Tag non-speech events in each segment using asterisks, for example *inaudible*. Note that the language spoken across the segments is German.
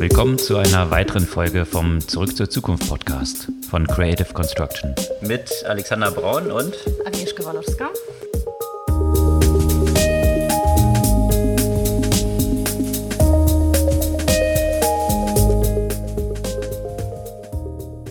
Willkommen zu einer weiteren Folge vom Zurück zur Zukunft Podcast von Creative Construction. Mit Alexander Braun und Agnieszka Walowska.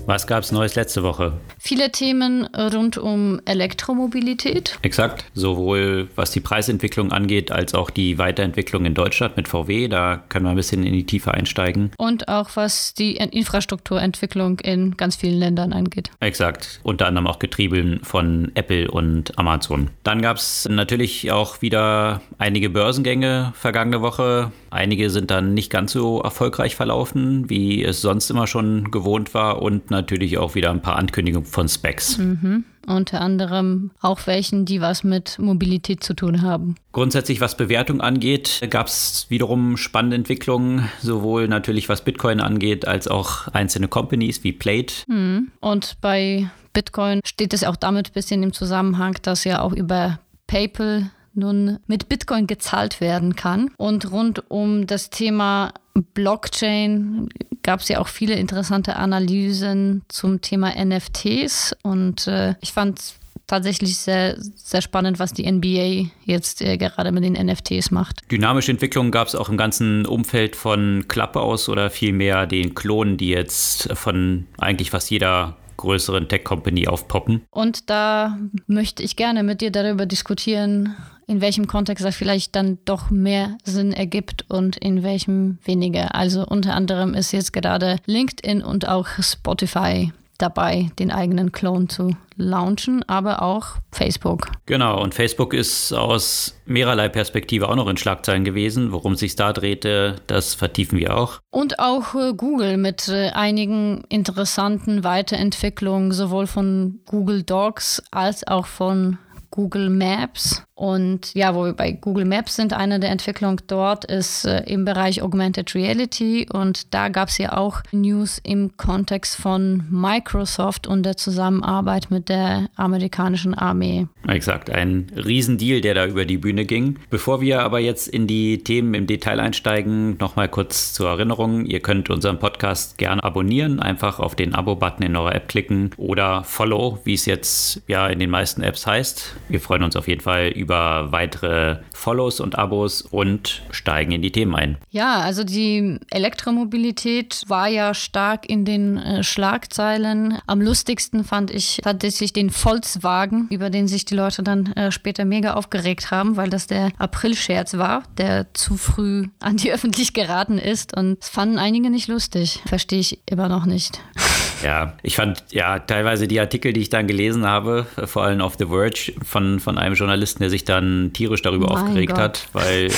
Was gab es Neues letzte Woche? Viele Themen rund um Elektromobilität. Exakt, sowohl was die Preisentwicklung angeht, als auch die Weiterentwicklung in Deutschland mit VW. Da können wir ein bisschen in die Tiefe einsteigen. Und auch was die Infrastrukturentwicklung in ganz vielen Ländern angeht. Exakt, unter anderem auch getrieben von Apple und Amazon. Dann gab es natürlich auch wieder einige Börsengänge vergangene Woche. Einige sind dann nicht ganz so erfolgreich verlaufen, wie es sonst immer schon gewohnt war. Und natürlich auch wieder ein paar Ankündigungen von Specs. Mhm. Unter anderem auch welchen, die was mit Mobilität zu tun haben. Grundsätzlich, was Bewertung angeht, gab es wiederum spannende Entwicklungen, sowohl natürlich was Bitcoin angeht, als auch einzelne Companies wie Plate. Mhm. Und bei Bitcoin steht es auch damit ein bisschen im Zusammenhang, dass ja auch über PayPal nun mit Bitcoin gezahlt werden kann. Und rund um das Thema Blockchain gab es ja auch viele interessante Analysen zum Thema NFTs und äh, ich fand es tatsächlich sehr, sehr spannend, was die NBA jetzt äh, gerade mit den NFTs macht. Dynamische Entwicklungen gab es auch im ganzen Umfeld von Clubhouse oder vielmehr den Klonen, die jetzt von eigentlich fast jeder größeren Tech-Company aufpoppen. Und da möchte ich gerne mit dir darüber diskutieren, in welchem Kontext das vielleicht dann doch mehr Sinn ergibt und in welchem weniger. Also unter anderem ist jetzt gerade LinkedIn und auch Spotify dabei, den eigenen Clone zu launchen, aber auch Facebook. Genau, und Facebook ist aus mehrerlei Perspektive auch noch in Schlagzeilen gewesen. Worum es sich da drehte, das vertiefen wir auch. Und auch äh, Google mit äh, einigen interessanten Weiterentwicklungen, sowohl von Google Docs als auch von Google Maps. Und ja, wo wir bei Google Maps sind, eine der Entwicklungen dort ist äh, im Bereich Augmented Reality. Und da gab es ja auch News im Kontext von Microsoft und der Zusammenarbeit mit der amerikanischen Armee. Exakt, ein Riesendeal, der da über die Bühne ging. Bevor wir aber jetzt in die Themen im Detail einsteigen, nochmal kurz zur Erinnerung. Ihr könnt unseren Podcast gerne abonnieren, einfach auf den Abo-Button in eurer App klicken oder Follow, wie es jetzt ja in den meisten Apps heißt. Wir freuen uns auf jeden Fall über weitere Follows und Abos und steigen in die Themen ein. Ja, also die Elektromobilität war ja stark in den äh, Schlagzeilen. Am lustigsten fand ich tatsächlich den Volkswagen, über den sich die Leute dann äh, später mega aufgeregt haben, weil das der Aprilscherz war, der zu früh an die *laughs* Öffentlichkeit geraten ist. Und das fanden einige nicht lustig. Verstehe ich immer noch nicht. *laughs* Ja, ich fand ja teilweise die Artikel, die ich dann gelesen habe, vor allem auf The Verge von, von einem Journalisten, der sich dann tierisch darüber mein aufgeregt Gott. hat, weil äh,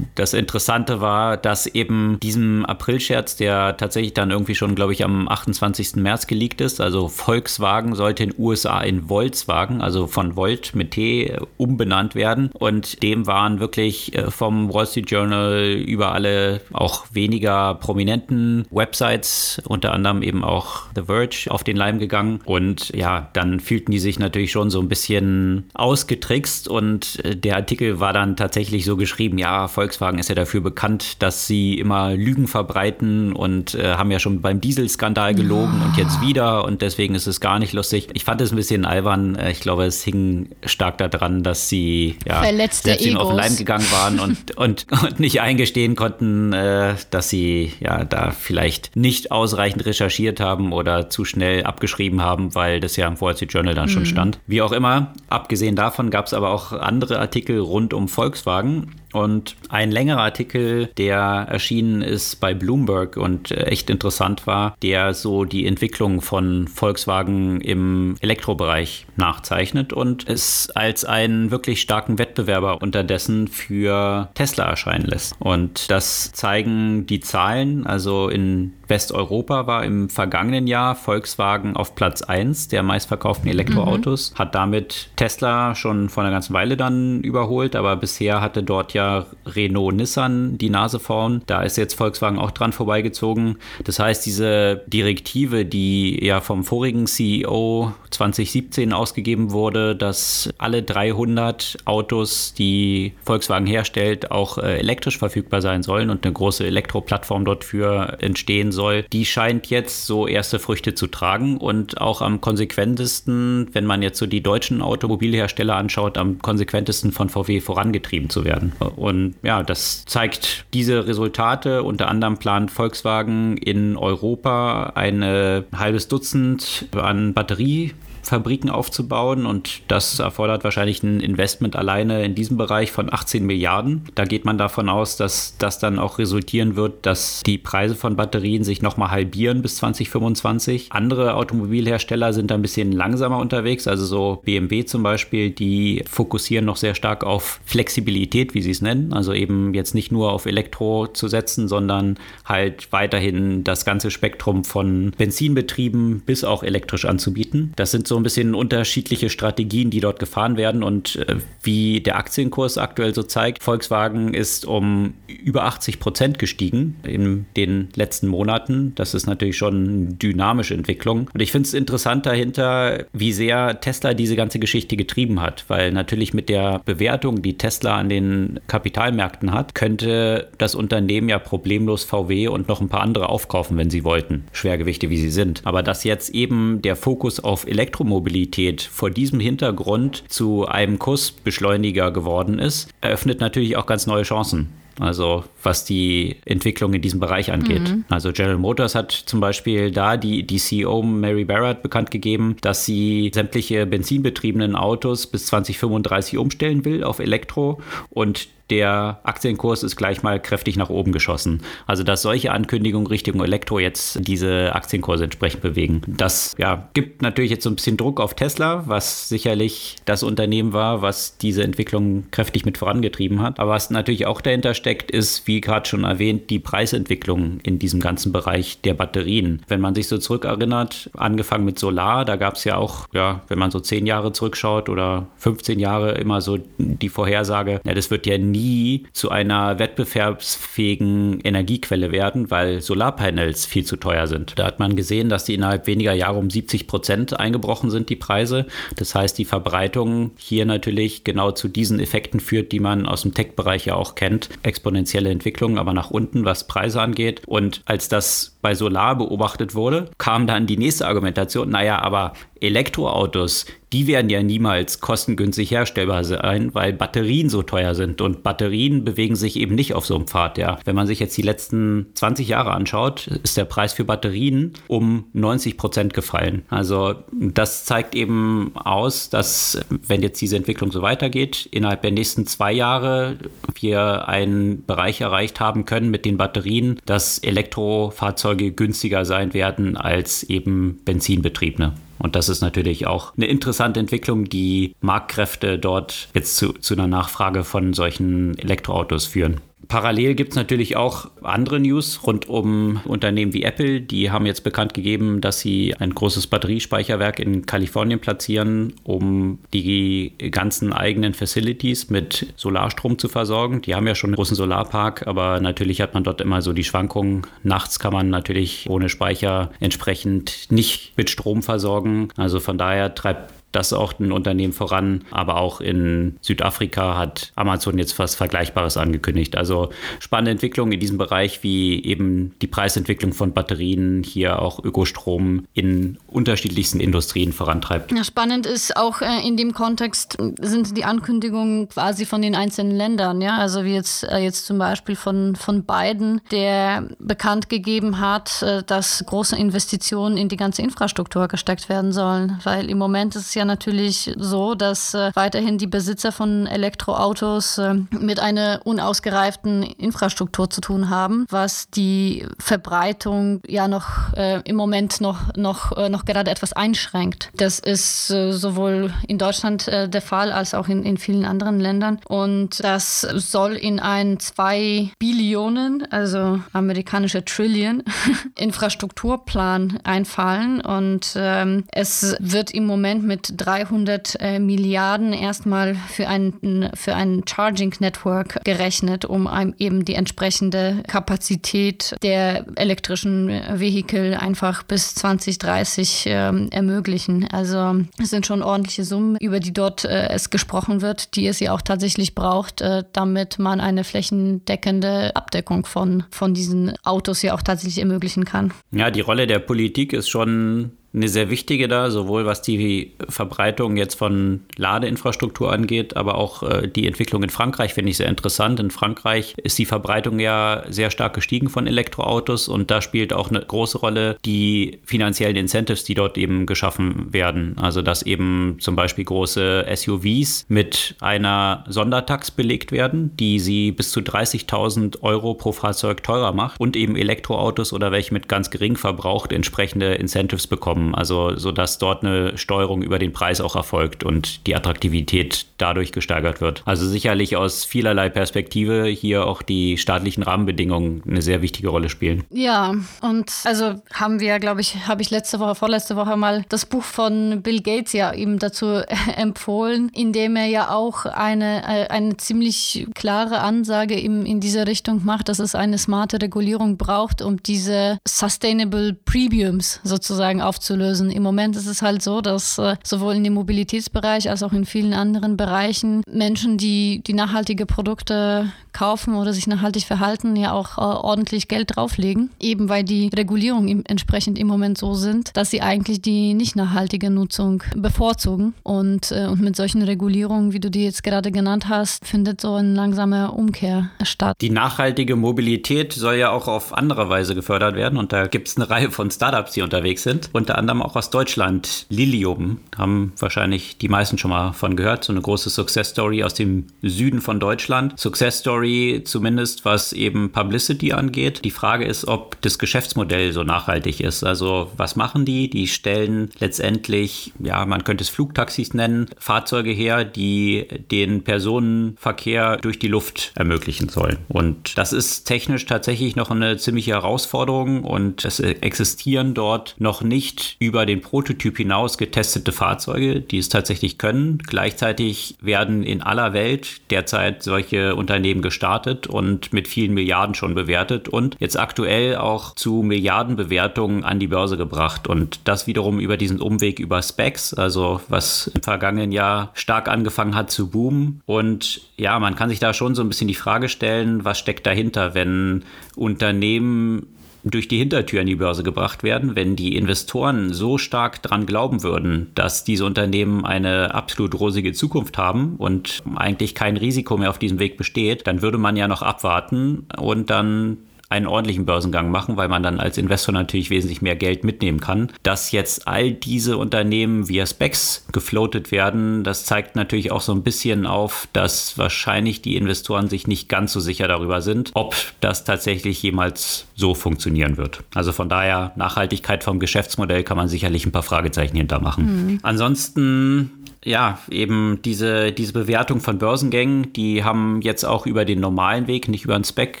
das Interessante war, dass eben diesem Aprilscherz, der tatsächlich dann irgendwie schon, glaube ich, am 28. März geleakt ist, also Volkswagen sollte in USA in Volkswagen, also von Volt mit T, umbenannt werden. Und dem waren wirklich äh, vom Wall Street Journal über alle auch weniger prominenten Websites, unter anderem eben auch The Verge auf den Leim gegangen. Und ja, dann fühlten die sich natürlich schon so ein bisschen ausgetrickst. Und äh, der Artikel war dann tatsächlich so geschrieben, ja, Volkswagen ist ja dafür bekannt, dass sie immer Lügen verbreiten und äh, haben ja schon beim Dieselskandal gelogen und jetzt wieder. Und deswegen ist es gar nicht lustig. Ich fand es ein bisschen albern. Äh, ich glaube, es hing stark daran, dass sie ja, Verletzte selbst auf den Leim gegangen waren und, *laughs* und, und nicht eingestehen konnten, äh, dass sie ja da vielleicht nicht ausreichend recherchiert haben oder zu schnell abgeschrieben haben, weil das ja im Wall Street Journal dann mhm. schon stand. Wie auch immer, abgesehen davon gab es aber auch andere Artikel rund um Volkswagen. Und ein längerer Artikel, der erschienen ist bei Bloomberg und äh, echt interessant war, der so die Entwicklung von Volkswagen im Elektrobereich nachzeichnet und es als einen wirklich starken Wettbewerber unterdessen für Tesla erscheinen lässt. Und das zeigen die Zahlen. Also in Westeuropa war im vergangenen Jahr Volkswagen auf Platz 1 der meistverkauften Elektroautos, mhm. hat damit Tesla schon vor einer ganzen Weile dann überholt, aber bisher hatte dort ja ja Renault, Nissan die Nase vorn. Da ist jetzt Volkswagen auch dran vorbeigezogen. Das heißt, diese Direktive, die ja vom vorigen CEO 2017 ausgegeben wurde, dass alle 300 Autos, die Volkswagen herstellt, auch äh, elektrisch verfügbar sein sollen und eine große Elektroplattform dort für entstehen soll, die scheint jetzt so erste Früchte zu tragen und auch am konsequentesten, wenn man jetzt so die deutschen Automobilhersteller anschaut, am konsequentesten von VW vorangetrieben zu werden. Und ja, das zeigt diese Resultate. Unter anderem plant Volkswagen in Europa ein halbes Dutzend an Batterie Fabriken aufzubauen und das erfordert wahrscheinlich ein Investment alleine in diesem Bereich von 18 Milliarden. Da geht man davon aus, dass das dann auch resultieren wird, dass die Preise von Batterien sich nochmal halbieren bis 2025. Andere Automobilhersteller sind da ein bisschen langsamer unterwegs, also so BMW zum Beispiel, die fokussieren noch sehr stark auf Flexibilität, wie sie es nennen, also eben jetzt nicht nur auf Elektro zu setzen, sondern halt weiterhin das ganze Spektrum von Benzinbetrieben bis auch elektrisch anzubieten. Das sind so ein bisschen unterschiedliche Strategien, die dort gefahren werden und äh, wie der Aktienkurs aktuell so zeigt. Volkswagen ist um über 80 Prozent gestiegen in den letzten Monaten. Das ist natürlich schon eine dynamische Entwicklung. Und ich finde es interessant dahinter, wie sehr Tesla diese ganze Geschichte getrieben hat, weil natürlich mit der Bewertung, die Tesla an den Kapitalmärkten hat, könnte das Unternehmen ja problemlos VW und noch ein paar andere aufkaufen, wenn sie wollten. Schwergewichte, wie sie sind. Aber dass jetzt eben der Fokus auf Elektro Elektromobilität vor diesem Hintergrund zu einem Kursbeschleuniger geworden ist, eröffnet natürlich auch ganz neue Chancen. Also was die Entwicklung in diesem Bereich angeht. Mhm. Also General Motors hat zum Beispiel da die, die CEO Mary Barrett bekannt gegeben, dass sie sämtliche benzinbetriebenen Autos bis 2035 umstellen will auf Elektro und der Aktienkurs ist gleich mal kräftig nach oben geschossen. Also dass solche Ankündigungen Richtung Elektro jetzt diese Aktienkurse entsprechend bewegen. Das ja, gibt natürlich jetzt so ein bisschen Druck auf Tesla, was sicherlich das Unternehmen war, was diese Entwicklung kräftig mit vorangetrieben hat. Aber was natürlich auch dahinter steckt, ist, wie gerade schon erwähnt, die Preisentwicklung in diesem ganzen Bereich der Batterien. Wenn man sich so zurückerinnert, angefangen mit Solar, da gab es ja auch, ja, wenn man so zehn Jahre zurückschaut oder 15 Jahre immer so die Vorhersage, ja, das wird ja nie nie zu einer wettbewerbsfähigen Energiequelle werden, weil Solarpanels viel zu teuer sind. Da hat man gesehen, dass die innerhalb weniger Jahre um 70 Prozent eingebrochen sind, die Preise. Das heißt, die Verbreitung hier natürlich genau zu diesen Effekten führt, die man aus dem Tech-Bereich ja auch kennt. Exponentielle Entwicklung, aber nach unten, was Preise angeht. Und als das bei Solar beobachtet wurde, kam dann die nächste Argumentation, naja, aber Elektroautos, die werden ja niemals kostengünstig herstellbar sein, weil Batterien so teuer sind. Und Batterien bewegen sich eben nicht auf so einem Pfad. Ja. Wenn man sich jetzt die letzten 20 Jahre anschaut, ist der Preis für Batterien um 90 Prozent gefallen. Also das zeigt eben aus, dass wenn jetzt diese Entwicklung so weitergeht, innerhalb der nächsten zwei Jahre wir einen Bereich erreicht haben können mit den Batterien, dass Elektrofahrzeuge günstiger sein werden als eben Benzinbetriebene. Und das ist natürlich auch eine interessante Entwicklung, die Marktkräfte dort jetzt zu, zu einer Nachfrage von solchen Elektroautos führen. Parallel gibt es natürlich auch andere News rund um Unternehmen wie Apple. Die haben jetzt bekannt gegeben, dass sie ein großes Batteriespeicherwerk in Kalifornien platzieren, um die ganzen eigenen Facilities mit Solarstrom zu versorgen. Die haben ja schon einen großen Solarpark, aber natürlich hat man dort immer so die Schwankungen. Nachts kann man natürlich ohne Speicher entsprechend nicht mit Strom versorgen. Also von daher treibt das auch ein Unternehmen voran. Aber auch in Südafrika hat Amazon jetzt was Vergleichbares angekündigt. Also spannende Entwicklung in diesem Bereich, wie eben die Preisentwicklung von Batterien hier auch Ökostrom in unterschiedlichsten Industrien vorantreibt. Ja, spannend ist auch äh, in dem Kontext sind die Ankündigungen quasi von den einzelnen Ländern. Ja, also wie jetzt, äh, jetzt zum Beispiel von, von Biden, der bekannt gegeben hat, äh, dass große Investitionen in die ganze Infrastruktur gesteckt werden sollen. Weil im Moment ist es ja ja natürlich so, dass äh, weiterhin die Besitzer von Elektroautos äh, mit einer unausgereiften Infrastruktur zu tun haben, was die Verbreitung ja noch äh, im Moment noch, noch, äh, noch gerade etwas einschränkt. Das ist äh, sowohl in Deutschland äh, der Fall als auch in, in vielen anderen Ländern. Und das soll in einen 2 Billionen, also amerikanische Trillion, *laughs* Infrastrukturplan einfallen. Und ähm, es wird im Moment mit mit 300 äh, Milliarden erstmal für ein, für ein Charging Network gerechnet, um eben die entsprechende Kapazität der elektrischen Vehikel einfach bis 2030 äh, ermöglichen. Also es sind schon ordentliche Summen, über die dort äh, es gesprochen wird, die es ja auch tatsächlich braucht, äh, damit man eine flächendeckende Abdeckung von, von diesen Autos ja auch tatsächlich ermöglichen kann. Ja, die Rolle der Politik ist schon eine sehr wichtige da, sowohl was die Verbreitung jetzt von Ladeinfrastruktur angeht, aber auch äh, die Entwicklung in Frankreich finde ich sehr interessant. In Frankreich ist die Verbreitung ja sehr stark gestiegen von Elektroautos und da spielt auch eine große Rolle die finanziellen Incentives, die dort eben geschaffen werden. Also dass eben zum Beispiel große SUVs mit einer Sondertax belegt werden, die sie bis zu 30.000 Euro pro Fahrzeug teurer macht und eben Elektroautos oder welche mit ganz gering Verbrauch entsprechende Incentives bekommen bekommen, also sodass dort eine Steuerung über den Preis auch erfolgt und die Attraktivität dadurch gesteigert wird. Also sicherlich aus vielerlei Perspektive hier auch die staatlichen Rahmenbedingungen eine sehr wichtige Rolle spielen. Ja, und also haben wir, glaube ich, habe ich letzte Woche, vorletzte Woche mal das Buch von Bill Gates ja eben dazu *laughs* empfohlen, in dem er ja auch eine, äh, eine ziemlich klare Ansage in, in diese Richtung macht, dass es eine smarte Regulierung braucht, um diese Sustainable Premiums sozusagen aufzunehmen aufzulösen. Im Moment ist es halt so, dass äh, sowohl in dem Mobilitätsbereich als auch in vielen anderen Bereichen Menschen, die, die nachhaltige Produkte kaufen oder sich nachhaltig verhalten, ja auch äh, ordentlich Geld drauflegen. Eben weil die Regulierungen entsprechend im Moment so sind, dass sie eigentlich die nicht nachhaltige Nutzung bevorzugen. Und, äh, und mit solchen Regulierungen, wie du die jetzt gerade genannt hast, findet so eine langsame Umkehr statt. Die nachhaltige Mobilität soll ja auch auf andere Weise gefördert werden. Und da gibt es eine Reihe von Startups, die unterwegs sind. Unter anderem auch aus Deutschland. Lilium haben wahrscheinlich die meisten schon mal von gehört. So eine große Success Story aus dem Süden von Deutschland. Success Story zumindest was eben Publicity angeht. Die Frage ist, ob das Geschäftsmodell so nachhaltig ist. Also was machen die? Die stellen letztendlich, ja, man könnte es Flugtaxis nennen, Fahrzeuge her, die den Personenverkehr durch die Luft ermöglichen sollen. Und das ist technisch tatsächlich noch eine ziemliche Herausforderung und es existieren dort noch nicht über den Prototyp hinaus getestete Fahrzeuge, die es tatsächlich können. Gleichzeitig werden in aller Welt derzeit solche Unternehmen gestartet und mit vielen Milliarden schon bewertet und jetzt aktuell auch zu Milliardenbewertungen an die Börse gebracht. Und das wiederum über diesen Umweg über Specs, also was im vergangenen Jahr stark angefangen hat zu boomen. Und ja, man kann sich da schon so ein bisschen die Frage stellen, was steckt dahinter, wenn Unternehmen durch die Hintertür an die Börse gebracht werden, wenn die Investoren so stark dran glauben würden, dass diese Unternehmen eine absolut rosige Zukunft haben und eigentlich kein Risiko mehr auf diesem Weg besteht, dann würde man ja noch abwarten und dann einen ordentlichen Börsengang machen, weil man dann als Investor natürlich wesentlich mehr Geld mitnehmen kann. Dass jetzt all diese Unternehmen via Specs gefloatet werden, das zeigt natürlich auch so ein bisschen auf, dass wahrscheinlich die Investoren sich nicht ganz so sicher darüber sind, ob das tatsächlich jemals so funktionieren wird. Also von daher, Nachhaltigkeit vom Geschäftsmodell kann man sicherlich ein paar Fragezeichen hintermachen. Mhm. Ansonsten ja, eben diese, diese Bewertung von Börsengängen, die haben jetzt auch über den normalen Weg, nicht über den Spec,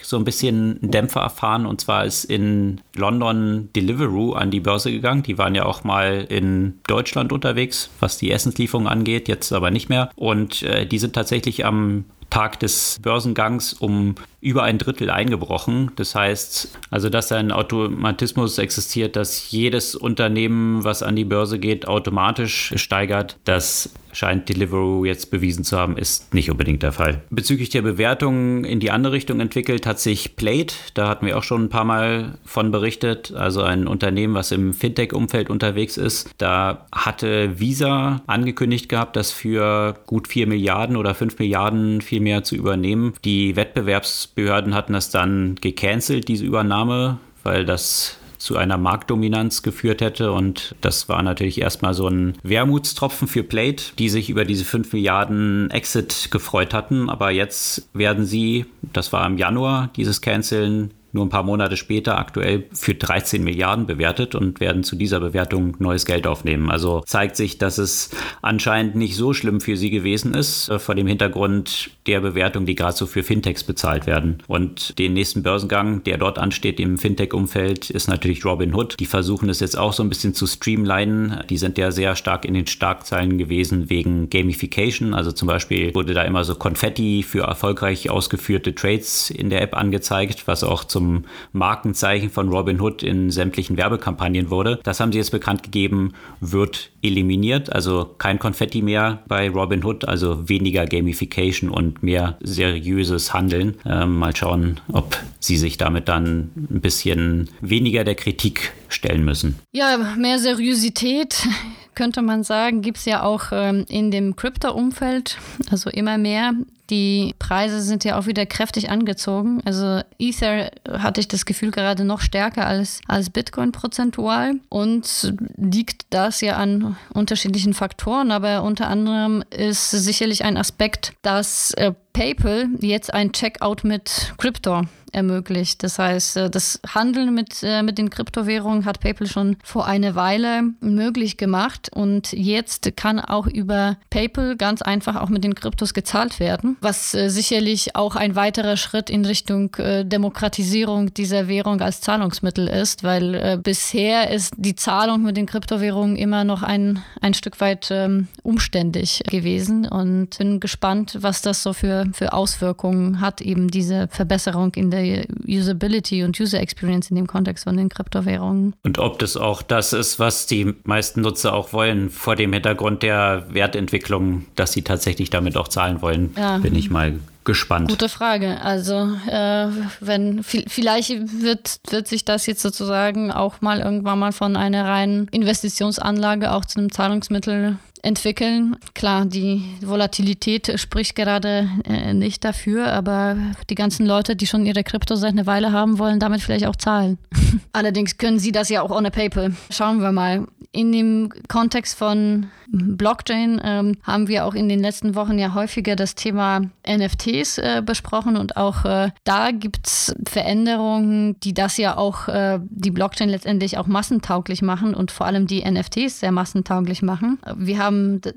so ein bisschen einen Dämpfer erfahren. Und zwar ist in London Deliveroo an die Börse gegangen. Die waren ja auch mal in Deutschland unterwegs, was die Essenslieferung angeht, jetzt aber nicht mehr. Und äh, die sind tatsächlich am Tag des Börsengangs um über ein Drittel eingebrochen. Das heißt, also dass ein Automatismus existiert, dass jedes Unternehmen, was an die Börse geht, automatisch steigert. Das scheint Deliveroo jetzt bewiesen zu haben, ist nicht unbedingt der Fall. Bezüglich der Bewertung in die andere Richtung entwickelt hat sich Plate, da hatten wir auch schon ein paar Mal von berichtet, also ein Unternehmen, was im Fintech-Umfeld unterwegs ist. Da hatte Visa angekündigt gehabt, das für gut 4 Milliarden oder 5 Milliarden viel mehr zu übernehmen. Die Wettbewerbs Behörden hatten das dann gecancelt, diese Übernahme, weil das zu einer Marktdominanz geführt hätte. Und das war natürlich erstmal so ein Wermutstropfen für Plate, die sich über diese 5 Milliarden Exit gefreut hatten. Aber jetzt werden sie, das war im Januar, dieses Canceln nur ein paar Monate später aktuell für 13 Milliarden bewertet und werden zu dieser Bewertung neues Geld aufnehmen. Also zeigt sich, dass es anscheinend nicht so schlimm für sie gewesen ist, äh, vor dem Hintergrund der Bewertung, die gerade so für Fintechs bezahlt werden. Und den nächsten Börsengang, der dort ansteht im Fintech-Umfeld, ist natürlich Robinhood. Die versuchen es jetzt auch so ein bisschen zu streamlinen. Die sind ja sehr stark in den Starkzeilen gewesen wegen Gamification. Also zum Beispiel wurde da immer so Konfetti für erfolgreich ausgeführte Trades in der App angezeigt, was auch zum Markenzeichen von Robinhood in sämtlichen Werbekampagnen wurde. Das haben sie jetzt bekannt gegeben, wird eliminiert. Also kein Konfetti mehr bei Robinhood, also weniger Gamification und mehr seriöses Handeln. Ähm, mal schauen, ob sie sich damit dann ein bisschen weniger der Kritik stellen müssen. Ja, mehr Seriosität könnte man sagen, gibt es ja auch ähm, in dem Crypto-Umfeld, also immer mehr. Die Preise sind ja auch wieder kräftig angezogen. Also Ether hatte ich das Gefühl gerade noch stärker als, als Bitcoin prozentual. Und liegt das ja an unterschiedlichen Faktoren, aber unter anderem ist sicherlich ein Aspekt, dass äh, PayPal jetzt ein Checkout mit Krypto ermöglicht. Das heißt, äh, das Handeln mit, äh, mit den Kryptowährungen hat PayPal schon vor einer Weile möglich gemacht und jetzt kann auch über PayPal ganz einfach auch mit den Kryptos gezahlt werden, was äh, sicherlich auch ein weiterer Schritt in Richtung Demokratisierung dieser Währung als Zahlungsmittel ist, weil bisher ist die Zahlung mit den Kryptowährungen immer noch ein, ein Stück weit ähm, umständlich gewesen und bin gespannt, was das so für, für Auswirkungen hat, eben diese Verbesserung in der Usability und User Experience in dem Kontext von den Kryptowährungen. Und ob das auch das ist, was die meisten Nutzer auch wollen, vor dem Hintergrund der Wertentwicklung, dass sie tatsächlich damit auch zahlen wollen, ja. bin ich mal gespannt. Gute Frage. Also äh, wenn vielleicht wird, wird sich das jetzt sozusagen auch mal irgendwann mal von einer reinen Investitionsanlage auch zu einem Zahlungsmittel entwickeln. Klar, die Volatilität spricht gerade äh, nicht dafür, aber die ganzen Leute, die schon ihre Krypto seit einer Weile haben, wollen damit vielleicht auch zahlen. *laughs* Allerdings können sie das ja auch ohne PayPal. Schauen wir mal. In dem Kontext von Blockchain ähm, haben wir auch in den letzten Wochen ja häufiger das Thema NFTs äh, besprochen und auch äh, da gibt es Veränderungen, die das ja auch, äh, die Blockchain letztendlich auch massentauglich machen und vor allem die NFTs sehr massentauglich machen. Wir haben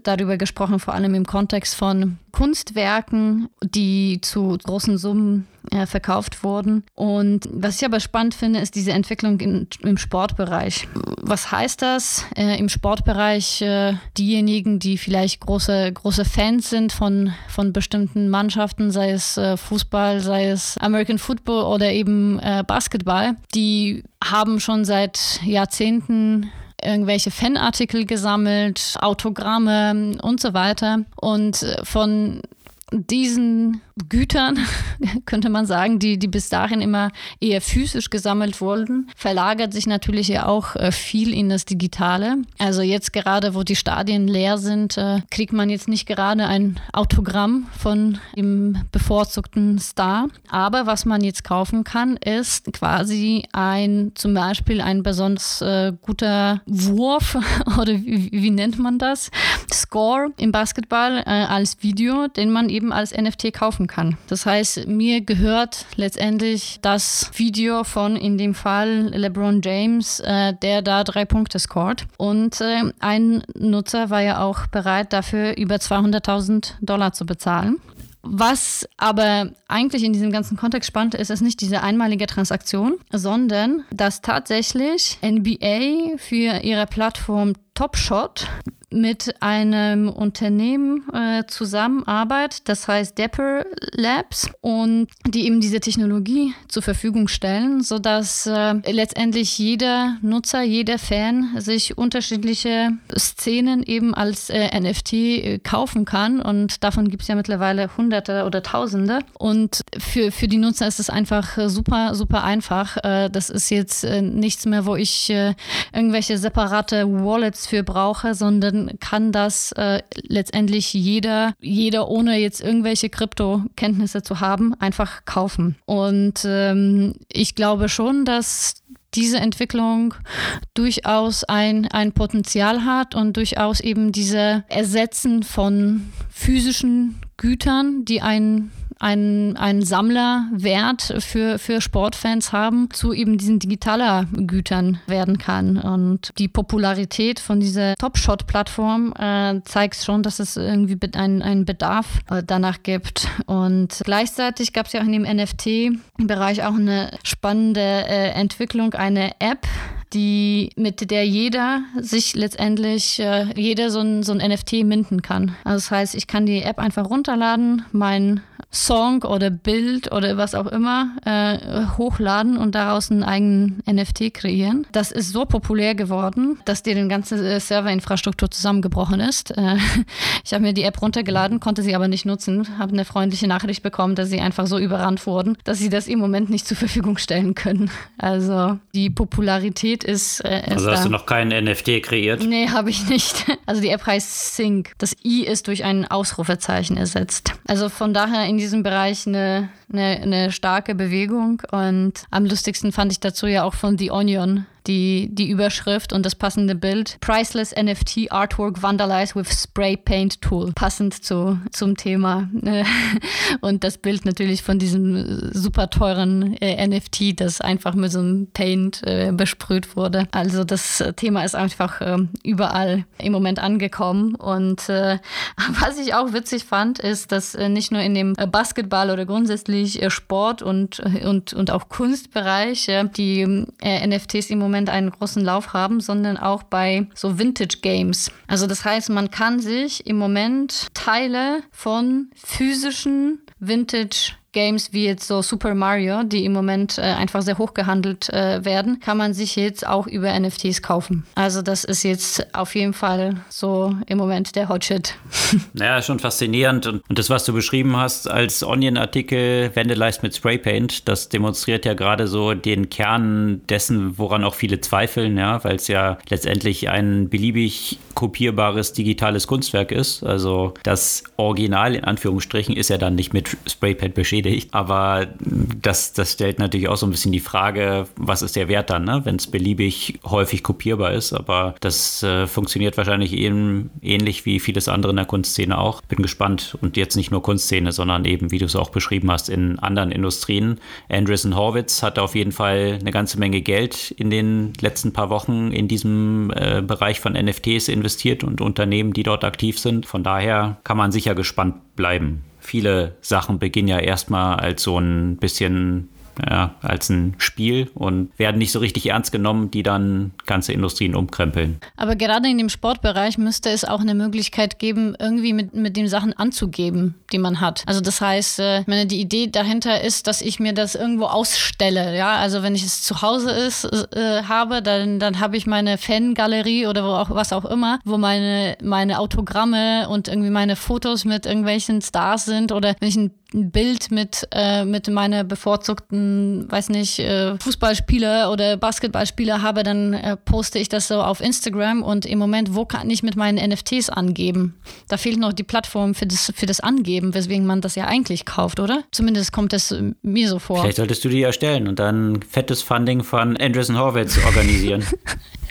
darüber gesprochen, vor allem im Kontext von Kunstwerken, die zu großen Summen äh, verkauft wurden. Und was ich aber spannend finde, ist diese Entwicklung in, im Sportbereich. Was heißt das? Äh, Im Sportbereich äh, diejenigen, die vielleicht große, große Fans sind von, von bestimmten Mannschaften, sei es äh, Fußball, sei es American Football oder eben äh, Basketball, die haben schon seit Jahrzehnten irgendwelche Fanartikel gesammelt, Autogramme und so weiter. Und äh, von diesen Gütern, *laughs* könnte man sagen, die, die bis dahin immer eher physisch gesammelt wurden, verlagert sich natürlich ja auch äh, viel in das Digitale. Also jetzt gerade, wo die Stadien leer sind, äh, kriegt man jetzt nicht gerade ein Autogramm von dem bevorzugten Star. Aber was man jetzt kaufen kann, ist quasi ein, zum Beispiel ein besonders äh, guter Wurf *laughs* oder wie, wie, nennt man das? Score im Basketball als Video, den man eben als NFT kaufen kaufen kann. Das heißt, mir gehört letztendlich das Video von in dem Fall LeBron James, äh, der da drei Punkte scored. Und äh, ein Nutzer war ja auch bereit, dafür über 200.000 Dollar zu bezahlen. Was aber eigentlich in diesem ganzen Kontext spannend ist, ist nicht diese einmalige Transaktion, sondern dass tatsächlich NBA für ihre Plattform Top Shot mit einem Unternehmen äh, zusammenarbeitet, das heißt Dapper Labs, und die eben diese Technologie zur Verfügung stellen, sodass äh, letztendlich jeder Nutzer, jeder Fan sich unterschiedliche Szenen eben als äh, NFT äh, kaufen kann. Und davon gibt es ja mittlerweile Hunderte oder Tausende. Und für, für die Nutzer ist es einfach super, super einfach. Äh, das ist jetzt äh, nichts mehr, wo ich irgendwelche separate Wallets für brauche, sondern kann das äh, letztendlich jeder, jeder ohne jetzt irgendwelche Krypto-Kenntnisse zu haben, einfach kaufen. Und ähm, ich glaube schon, dass diese Entwicklung durchaus ein, ein Potenzial hat und durchaus eben diese Ersetzen von physischen Gütern, die ein einen, einen Sammlerwert für, für Sportfans haben, zu eben diesen digitaler Gütern werden kann. Und die Popularität von dieser Top-Shot-Plattform äh, zeigt schon, dass es irgendwie einen, einen Bedarf äh, danach gibt. Und gleichzeitig gab es ja auch in dem NFT-Bereich auch eine spannende äh, Entwicklung, eine App, die, mit der jeder sich letztendlich, äh, jeder so ein, so ein NFT minden kann. Also das heißt, ich kann die App einfach runterladen, mein Song oder Bild oder was auch immer äh, hochladen und daraus einen eigenen NFT kreieren. Das ist so populär geworden, dass dir die ganze äh, Serverinfrastruktur zusammengebrochen ist. Äh, *laughs* ich habe mir die App runtergeladen, konnte sie aber nicht nutzen, habe eine freundliche Nachricht bekommen, dass sie einfach so überrannt wurden, dass sie das im Moment nicht zur Verfügung stellen können. Also die Popularität ist. Äh, ist also hast da. du noch keinen NFT kreiert? Nee, habe ich nicht. *laughs* Also die App heißt Sync. Das I ist durch ein Ausrufezeichen ersetzt. Also von daher in diesem Bereich eine, eine, eine starke Bewegung. Und am lustigsten fand ich dazu ja auch von The Onion die, die Überschrift und das passende Bild. Priceless NFT Artwork Vandalized with Spray Paint Tool. Passend zu, zum Thema. *laughs* Und das Bild natürlich von diesem super teuren äh, NFT, das einfach mit so einem Paint äh, besprüht wurde. Also das Thema ist einfach äh, überall im Moment angekommen. Und äh, *laughs* was ich auch witzig fand, ist, dass äh, nicht nur in dem äh, Basketball oder grundsätzlich Sport und, und, und auch Kunstbereich die NFTs im Moment einen großen Lauf haben, sondern auch bei so Vintage Games. Also das heißt, man kann sich im Moment Teile von physischen Vintage Games wie jetzt so Super Mario, die im Moment äh, einfach sehr hoch gehandelt äh, werden, kann man sich jetzt auch über NFTs kaufen. Also das ist jetzt auf jeden Fall so im Moment der Hotshit. *laughs* Naja, schon faszinierend. Und, und das, was du beschrieben hast als Onion-Artikel, Vandalized mit Spraypaint, das demonstriert ja gerade so den Kern dessen, woran auch viele zweifeln, ja, weil es ja letztendlich ein beliebig kopierbares digitales Kunstwerk ist. Also das Original in Anführungsstrichen ist ja dann nicht mit Spraypaint beschädigt erledigt. Aber das, das stellt natürlich auch so ein bisschen die Frage, was ist der Wert dann, ne? wenn es beliebig häufig kopierbar ist. Aber das äh, funktioniert wahrscheinlich eben ähnlich wie vieles andere in der Kunstszene auch. Bin gespannt. Und jetzt nicht nur Kunstszene, sondern eben, wie du es auch beschrieben hast, in anderen Industrien. Andreessen Horwitz hat auf jeden Fall eine ganze Menge Geld in den letzten paar Wochen in diesem äh, Bereich von NFTs investiert und Unternehmen, die dort aktiv sind. Von daher kann man sicher gespannt bleiben viele Sachen beginnen ja erstmal als so ein bisschen ja, als ein Spiel und werden nicht so richtig ernst genommen, die dann ganze Industrien umkrempeln. Aber gerade in dem Sportbereich müsste es auch eine Möglichkeit geben, irgendwie mit, mit den Sachen anzugeben, die man hat. Also das heißt, äh, meine, die Idee dahinter ist, dass ich mir das irgendwo ausstelle. Ja, also wenn ich es zu Hause ist, äh, habe, dann, dann habe ich meine Fangalerie oder wo auch, was auch immer, wo meine, meine Autogramme und irgendwie meine Fotos mit irgendwelchen Stars sind oder wenn ich ein ein Bild mit, äh, mit meiner bevorzugten, weiß nicht, äh, Fußballspieler oder Basketballspieler habe, dann äh, poste ich das so auf Instagram und im Moment, wo kann ich mit meinen NFTs angeben? Da fehlt noch die Plattform für das, für das Angeben, weswegen man das ja eigentlich kauft, oder? Zumindest kommt das mir so vor. Vielleicht solltest du die erstellen und dann fettes Funding von Andreessen Horwitz organisieren. *laughs*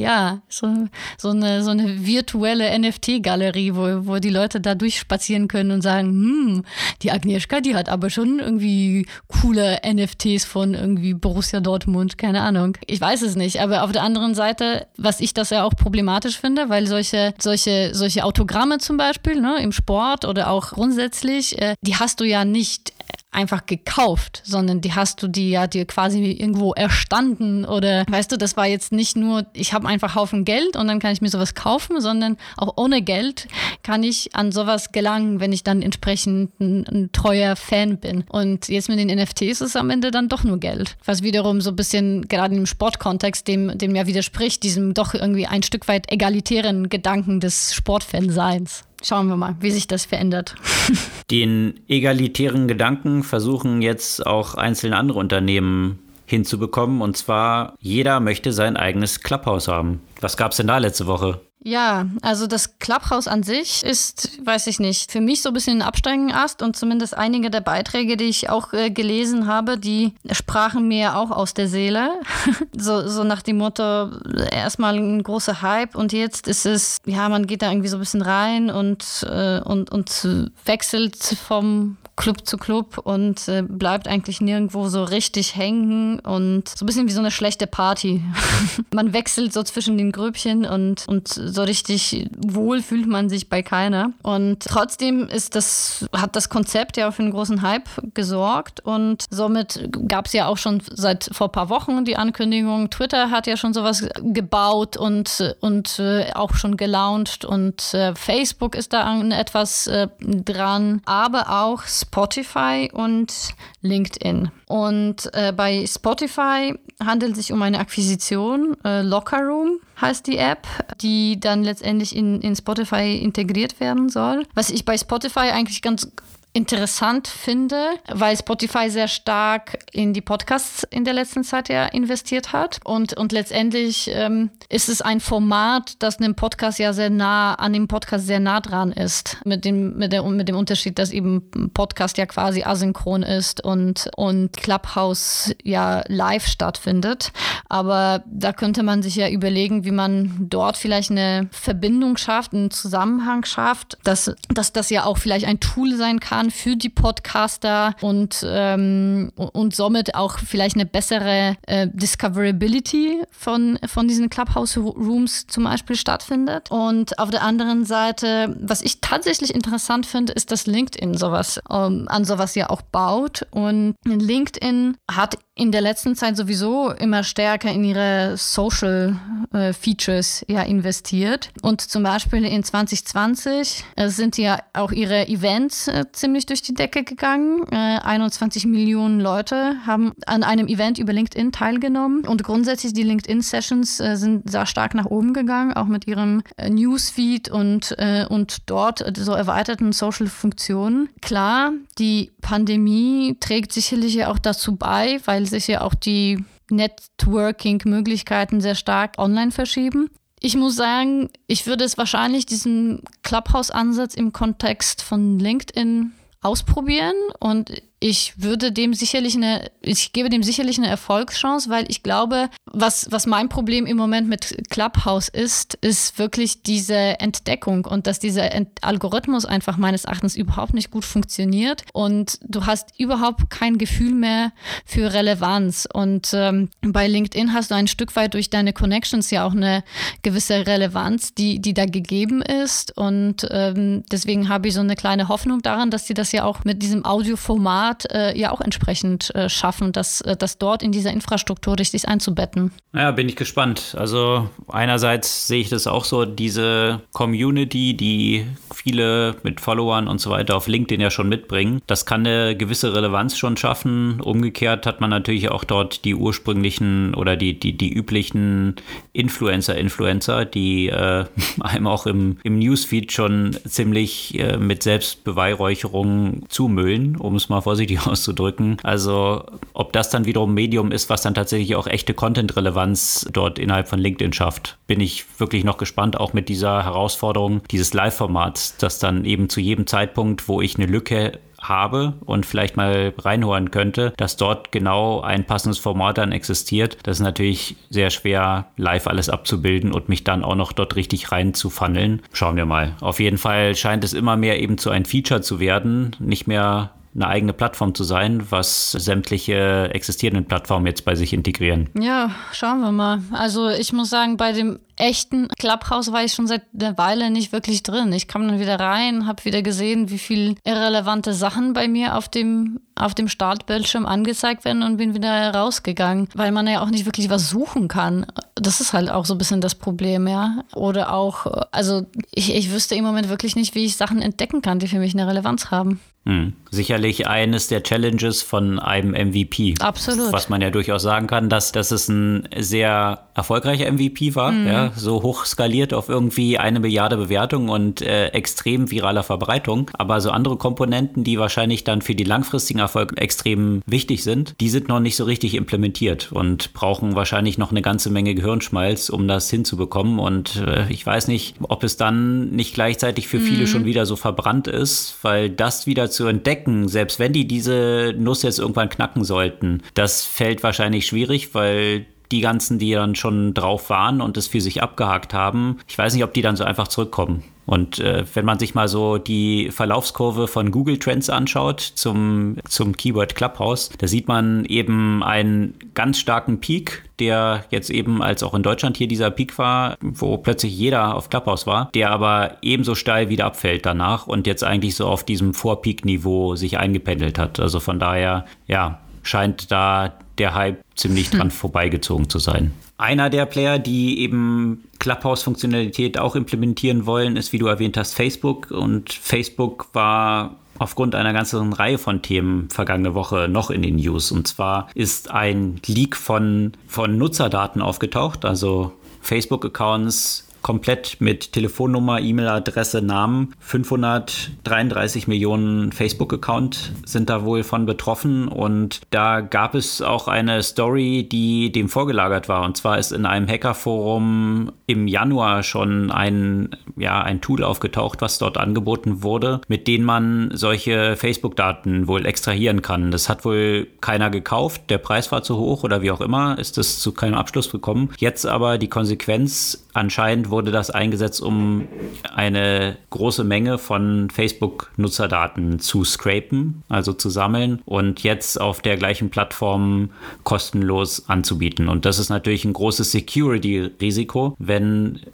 ja, so, so, eine, so eine virtuelle NFT-Galerie, wo, wo die Leute da durchspazieren können und sagen, hm, die Agnieszka, die hat aber schon irgendwie coole NFTs von irgendwie Borussia Dortmund, keine Ahnung. Ich weiß es nicht, aber auf der anderen Seite, was ich das ja auch problematisch finde, weil solche, solche, solche Autogramme zum Beispiel ne, im Sport oder auch grundsätzlich, äh, die hast du ja nicht einfach gekauft, sondern die hast du dir ja dir quasi irgendwo erstanden oder weißt du, das war jetzt nicht nur, ich habe einfach Haufen Geld und dann kann ich mir sowas kaufen, sondern auch ohne Geld kann ich an sowas gelangen, wenn ich dann entsprechend ein, ein treuer Fan bin. Und jetzt mit den NFTs ist es am Ende dann doch nur Geld, was wiederum so ein bisschen gerade im Sportkontext dem, dem ja widerspricht, diesem doch irgendwie ein Stück weit egalitären Gedanken des Sportfanseins. Schauen wir mal, wie sich das verändert. *laughs* Den egalitären Gedanken versuchen jetzt auch einzelne andere Unternehmen hinzubekommen. Und zwar, jeder möchte sein eigenes Clubhouse haben. Was gab es denn da letzte Woche? Ja, also das Clubhouse an sich ist, weiß ich nicht, für mich so ein bisschen ein Absteigenast und zumindest einige der Beiträge, die ich auch äh, gelesen habe, die sprachen mir auch aus der Seele. *laughs* so, so nach dem Motto, erstmal ein großer Hype und jetzt ist es, ja, man geht da irgendwie so ein bisschen rein und, äh, und, und wechselt vom Club zu Club und äh, bleibt eigentlich nirgendwo so richtig hängen und so ein bisschen wie so eine schlechte Party. *laughs* man wechselt so zwischen den Grübchen und, und so richtig wohl fühlt man sich bei keiner. Und trotzdem ist das, hat das Konzept ja für einen großen Hype gesorgt und somit gab es ja auch schon seit vor ein paar Wochen die Ankündigung, Twitter hat ja schon sowas gebaut und, und äh, auch schon gelauncht und äh, Facebook ist da an etwas äh, dran, aber auch Spotify und LinkedIn. Und äh, bei Spotify handelt es sich um eine Akquisition. Äh, Locker Room heißt die App, die dann letztendlich in, in Spotify integriert werden soll. Was ich bei Spotify eigentlich ganz interessant finde, weil Spotify sehr stark in die Podcasts in der letzten Zeit ja investiert hat. Und, und letztendlich ähm, ist es ein Format, das einem Podcast ja sehr nah, an dem Podcast sehr nah dran ist. Mit dem, mit der, mit dem Unterschied, dass eben Podcast ja quasi asynchron ist und, und Clubhouse ja live stattfindet. Aber da könnte man sich ja überlegen, wie man dort vielleicht eine Verbindung schafft, einen Zusammenhang schafft, dass, dass das ja auch vielleicht ein Tool sein kann, getan für die Podcaster und, ähm, und somit auch vielleicht eine bessere äh, Discoverability von, von diesen Clubhouse-Rooms zum Beispiel stattfindet. Und auf der anderen Seite, was ich tatsächlich interessant finde, ist, dass LinkedIn sowas ähm, an sowas ja auch baut. Und LinkedIn hat in der letzten Zeit sowieso immer stärker in ihre Social äh, Features ja investiert. Und zum Beispiel in 2020 äh, sind ja auch ihre Events äh, ziemlich durch die Decke gegangen. 21 äh, Millionen Leute haben an einem Event über LinkedIn teilgenommen. Und grundsätzlich die LinkedIn-Sessions äh, sind sehr stark nach oben gegangen, auch mit ihrem äh, Newsfeed und, und dort so erweiterten Social-Funktionen. Klar, die Pandemie trägt sicherlich auch dazu bei, weil sich ja auch die Networking-Möglichkeiten sehr stark online verschieben. Ich muss sagen, ich würde es wahrscheinlich diesen Clubhouse-Ansatz im Kontext von LinkedIn ausprobieren und ich würde dem sicherlich eine, ich gebe dem sicherlich eine Erfolgschance, weil ich glaube, was, was mein Problem im Moment mit Clubhouse ist, ist wirklich diese Entdeckung und dass dieser Ent Algorithmus einfach meines Erachtens überhaupt nicht gut funktioniert und du hast überhaupt kein Gefühl mehr für Relevanz. Und ähm, bei LinkedIn hast du ein Stück weit durch deine Connections ja auch eine gewisse Relevanz, die, die da gegeben ist. Und ähm, deswegen habe ich so eine kleine Hoffnung daran, dass sie das ja auch mit diesem Audioformat Staat äh, ja auch entsprechend äh, schaffen, das, äh, das dort in dieser Infrastruktur richtig einzubetten. Ja, bin ich gespannt. Also einerseits sehe ich das auch so, diese Community, die viele mit Followern und so weiter auf LinkedIn ja schon mitbringen, das kann eine gewisse Relevanz schon schaffen. Umgekehrt hat man natürlich auch dort die ursprünglichen oder die, die, die üblichen Influencer-Influencer, die äh, *laughs* einem auch im, im Newsfeed schon ziemlich äh, mit Selbstbeweihräucherung zumüllen, um es mal vorsichtig vorsichtig *laughs* auszudrücken. Also ob das dann wiederum Medium ist, was dann tatsächlich auch echte Content-Relevanz dort innerhalb von LinkedIn schafft, bin ich wirklich noch gespannt, auch mit dieser Herausforderung dieses Live-Formats, dass dann eben zu jedem Zeitpunkt, wo ich eine Lücke habe und vielleicht mal reinhören könnte, dass dort genau ein passendes Format dann existiert. Das ist natürlich sehr schwer, live alles abzubilden und mich dann auch noch dort richtig reinzufunneln. Schauen wir mal. Auf jeden Fall scheint es immer mehr eben zu ein Feature zu werden, nicht mehr eine eigene Plattform zu sein, was sämtliche existierenden Plattformen jetzt bei sich integrieren. Ja, schauen wir mal. Also ich muss sagen, bei dem echten Clubhouse war ich schon seit einer Weile nicht wirklich drin. Ich kam dann wieder rein, habe wieder gesehen, wie viel irrelevante Sachen bei mir auf dem, auf dem Startbildschirm angezeigt werden und bin wieder rausgegangen, weil man ja auch nicht wirklich was suchen kann. Das ist halt auch so ein bisschen das Problem, ja. Oder auch, also ich, ich wüsste im Moment wirklich nicht, wie ich Sachen entdecken kann, die für mich eine Relevanz haben. Hm. Sicherlich eines der Challenges von einem MVP. Absolut. Was man ja durchaus sagen kann, dass, dass es ein sehr erfolgreicher MVP war, mhm. ja, so hoch skaliert auf irgendwie eine Milliarde Bewertung und äh, extrem viraler Verbreitung. Aber so andere Komponenten, die wahrscheinlich dann für die langfristigen Erfolg extrem wichtig sind, die sind noch nicht so richtig implementiert und brauchen wahrscheinlich noch eine ganze Menge Gehirnschmalz, um das hinzubekommen. Und äh, ich weiß nicht, ob es dann nicht gleichzeitig für mhm. viele schon wieder so verbrannt ist, weil das wieder zu entdecken, selbst wenn die diese Nuss jetzt irgendwann knacken sollten, das fällt wahrscheinlich schwierig, weil die ganzen, die dann schon drauf waren und es für sich abgehakt haben, ich weiß nicht, ob die dann so einfach zurückkommen. Und äh, wenn man sich mal so die Verlaufskurve von Google Trends anschaut zum, zum Keyword Clubhouse, da sieht man eben einen ganz starken Peak, der jetzt eben als auch in Deutschland hier dieser Peak war, wo plötzlich jeder auf Clubhouse war, der aber ebenso steil wieder abfällt danach und jetzt eigentlich so auf diesem Vor-Peak-Niveau sich eingependelt hat. Also von daher, ja, scheint da der Hype ziemlich dran hm. vorbeigezogen zu sein. Einer der Player, die eben Clubhouse-Funktionalität auch implementieren wollen, ist, wie du erwähnt hast, Facebook. Und Facebook war aufgrund einer ganzen Reihe von Themen vergangene Woche noch in den News. Und zwar ist ein Leak von, von Nutzerdaten aufgetaucht, also Facebook-Accounts komplett mit Telefonnummer, E-Mail-Adresse, Namen. 533 Millionen Facebook-Account sind da wohl von betroffen und da gab es auch eine Story, die dem vorgelagert war. Und zwar ist in einem Hackerforum im Januar schon ein, ja, ein Tool aufgetaucht, was dort angeboten wurde, mit dem man solche Facebook-Daten wohl extrahieren kann. Das hat wohl keiner gekauft, der Preis war zu hoch oder wie auch immer, ist es zu keinem Abschluss gekommen. Jetzt aber die Konsequenz, anscheinend wurde das eingesetzt, um eine große Menge von Facebook-Nutzerdaten zu scrapen, also zu sammeln und jetzt auf der gleichen Plattform kostenlos anzubieten. Und das ist natürlich ein großes Security-Risiko, wenn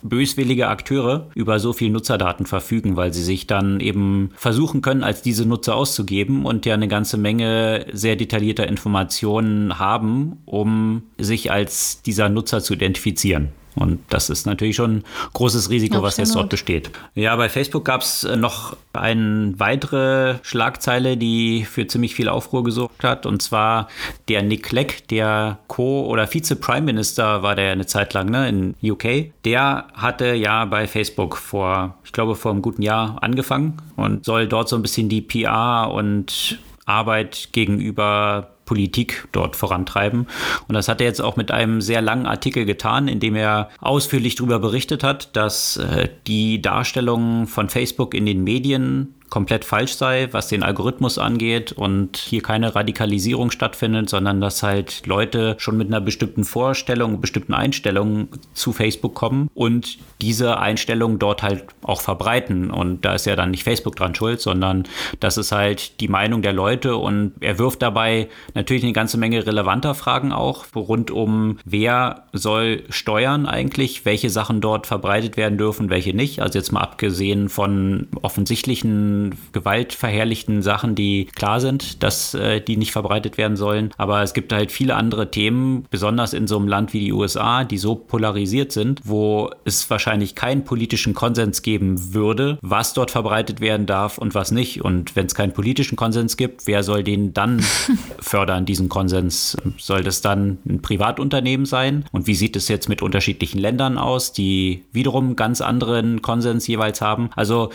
böswillige Akteure über so viel Nutzerdaten verfügen, weil sie sich dann eben versuchen können, als diese Nutzer auszugeben und ja eine ganze Menge sehr detaillierter Informationen haben, um sich als dieser Nutzer zu identifizieren. Und das ist natürlich schon ein großes Risiko, Absolut. was jetzt dort besteht. Ja, bei Facebook gab es äh, noch eine weitere Schlagzeile, die für ziemlich viel Aufruhr gesorgt hat. Und zwar der Nick Clegg, der Co- oder Vize-Prime Minister war der eine Zeit lang ne, in UK. Der hatte ja bei Facebook vor, ich glaube, vor einem guten Jahr angefangen und soll dort so ein bisschen die PR und Arbeit gegenüber Politik dort vorantreiben. Und das hat er jetzt auch mit einem sehr langen Artikel getan, in dem er ausführlich darüber berichtet hat, dass äh, die Darstellung von Facebook in den Medien komplett falsch sei, was den Algorithmus angeht und hier keine Radikalisierung stattfindet, sondern dass halt Leute schon mit einer bestimmten Vorstellung, bestimmten Einstellungen zu Facebook kommen und diese Einstellung dort halt auch verbreiten. Und da ist ja dann nicht Facebook dran schuld, sondern das ist halt die Meinung der Leute und er wirft dabei natürlich eine ganze Menge relevanter Fragen auch rund um, wer soll steuern eigentlich, welche Sachen dort verbreitet werden dürfen, welche nicht. Also jetzt mal abgesehen von offensichtlichen gewaltverherrlichten Sachen, die klar sind, dass äh, die nicht verbreitet werden sollen. Aber es gibt halt viele andere Themen, besonders in so einem Land wie die USA, die so polarisiert sind, wo es wahrscheinlich keinen politischen Konsens geben würde, was dort verbreitet werden darf und was nicht. Und wenn es keinen politischen Konsens gibt, wer soll den dann *laughs* fördern, diesen Konsens? Soll das dann ein Privatunternehmen sein? Und wie sieht es jetzt mit unterschiedlichen Ländern aus, die wiederum ganz anderen Konsens jeweils haben? Also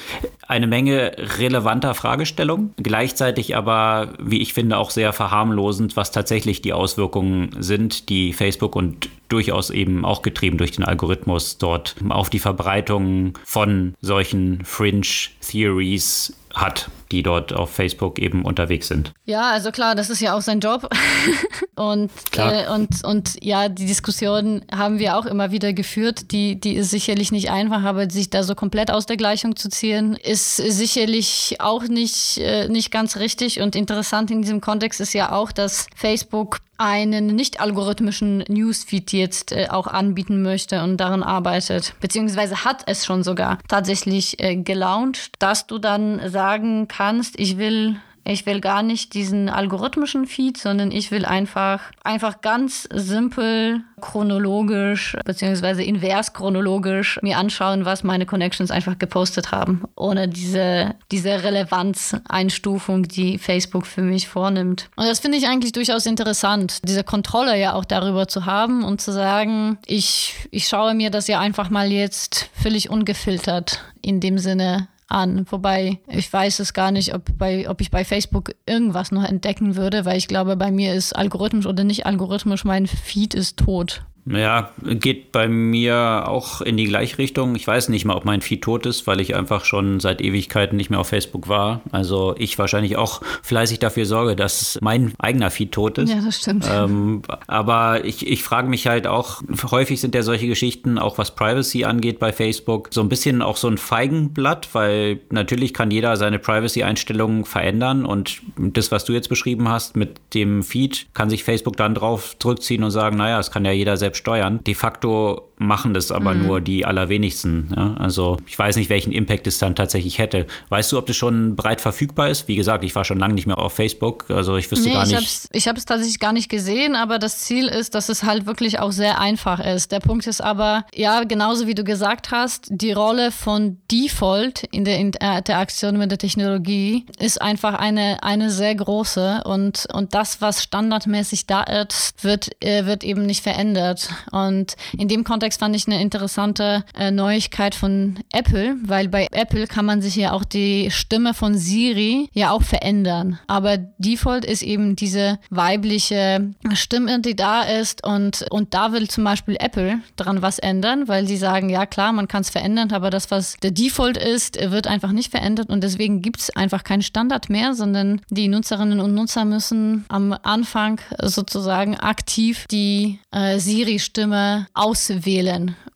eine Menge relevanter Fragestellung, gleichzeitig aber, wie ich finde, auch sehr verharmlosend, was tatsächlich die Auswirkungen sind, die Facebook und durchaus eben auch getrieben durch den Algorithmus dort auf die Verbreitung von solchen Fringe Theories hat, die dort auf Facebook eben unterwegs sind. Ja, also klar, das ist ja auch sein Job. *laughs* und, äh, und, und ja, die Diskussion haben wir auch immer wieder geführt. Die, die ist sicherlich nicht einfach, aber sich da so komplett aus der Gleichung zu ziehen, ist sicherlich auch nicht, äh, nicht ganz richtig. Und interessant in diesem Kontext ist ja auch, dass Facebook einen nicht-algorithmischen Newsfeed jetzt äh, auch anbieten möchte und daran arbeitet, beziehungsweise hat es schon sogar tatsächlich äh, gelauncht, dass du dann sagen kannst, ich will ich will gar nicht diesen algorithmischen Feed, sondern ich will einfach, einfach ganz simpel chronologisch beziehungsweise invers chronologisch mir anschauen, was meine Connections einfach gepostet haben, ohne diese, diese Relevanzeinstufung, die Facebook für mich vornimmt. Und das finde ich eigentlich durchaus interessant, diese Kontrolle ja auch darüber zu haben und zu sagen, ich, ich schaue mir das ja einfach mal jetzt völlig ungefiltert in dem Sinne an. Wobei ich weiß es gar nicht, ob, bei, ob ich bei Facebook irgendwas noch entdecken würde, weil ich glaube, bei mir ist algorithmisch oder nicht algorithmisch, mein Feed ist tot. Ja, geht bei mir auch in die gleiche Richtung. Ich weiß nicht mal, ob mein Feed tot ist, weil ich einfach schon seit Ewigkeiten nicht mehr auf Facebook war. Also ich wahrscheinlich auch fleißig dafür sorge, dass mein eigener Feed tot ist. Ja, das stimmt. Ähm, aber ich, ich frage mich halt auch, häufig sind ja solche Geschichten, auch was Privacy angeht bei Facebook, so ein bisschen auch so ein Feigenblatt, weil natürlich kann jeder seine Privacy-Einstellungen verändern und das, was du jetzt beschrieben hast mit dem Feed, kann sich Facebook dann drauf zurückziehen und sagen, naja, es kann ja jeder selbst steuern. De facto machen das aber mhm. nur die allerwenigsten. Ja? Also ich weiß nicht, welchen Impact es dann tatsächlich hätte. Weißt du, ob das schon breit verfügbar ist? Wie gesagt, ich war schon lange nicht mehr auf Facebook, also ich wüsste nee, gar nicht. Ich habe es tatsächlich gar nicht gesehen, aber das Ziel ist, dass es halt wirklich auch sehr einfach ist. Der Punkt ist aber, ja, genauso wie du gesagt hast, die Rolle von Default in der Interaktion mit der Technologie ist einfach eine, eine sehr große und, und das, was standardmäßig da ist, wird, äh, wird eben nicht verändert. Und in dem Kontext fand ich eine interessante äh, Neuigkeit von Apple, weil bei Apple kann man sich ja auch die Stimme von Siri ja auch verändern. Aber Default ist eben diese weibliche Stimme, die da ist und, und da will zum Beispiel Apple dran was ändern, weil sie sagen, ja klar, man kann es verändern, aber das, was der Default ist, wird einfach nicht verändert und deswegen gibt es einfach keinen Standard mehr, sondern die Nutzerinnen und Nutzer müssen am Anfang sozusagen aktiv die äh, Siri-Stimme auswählen.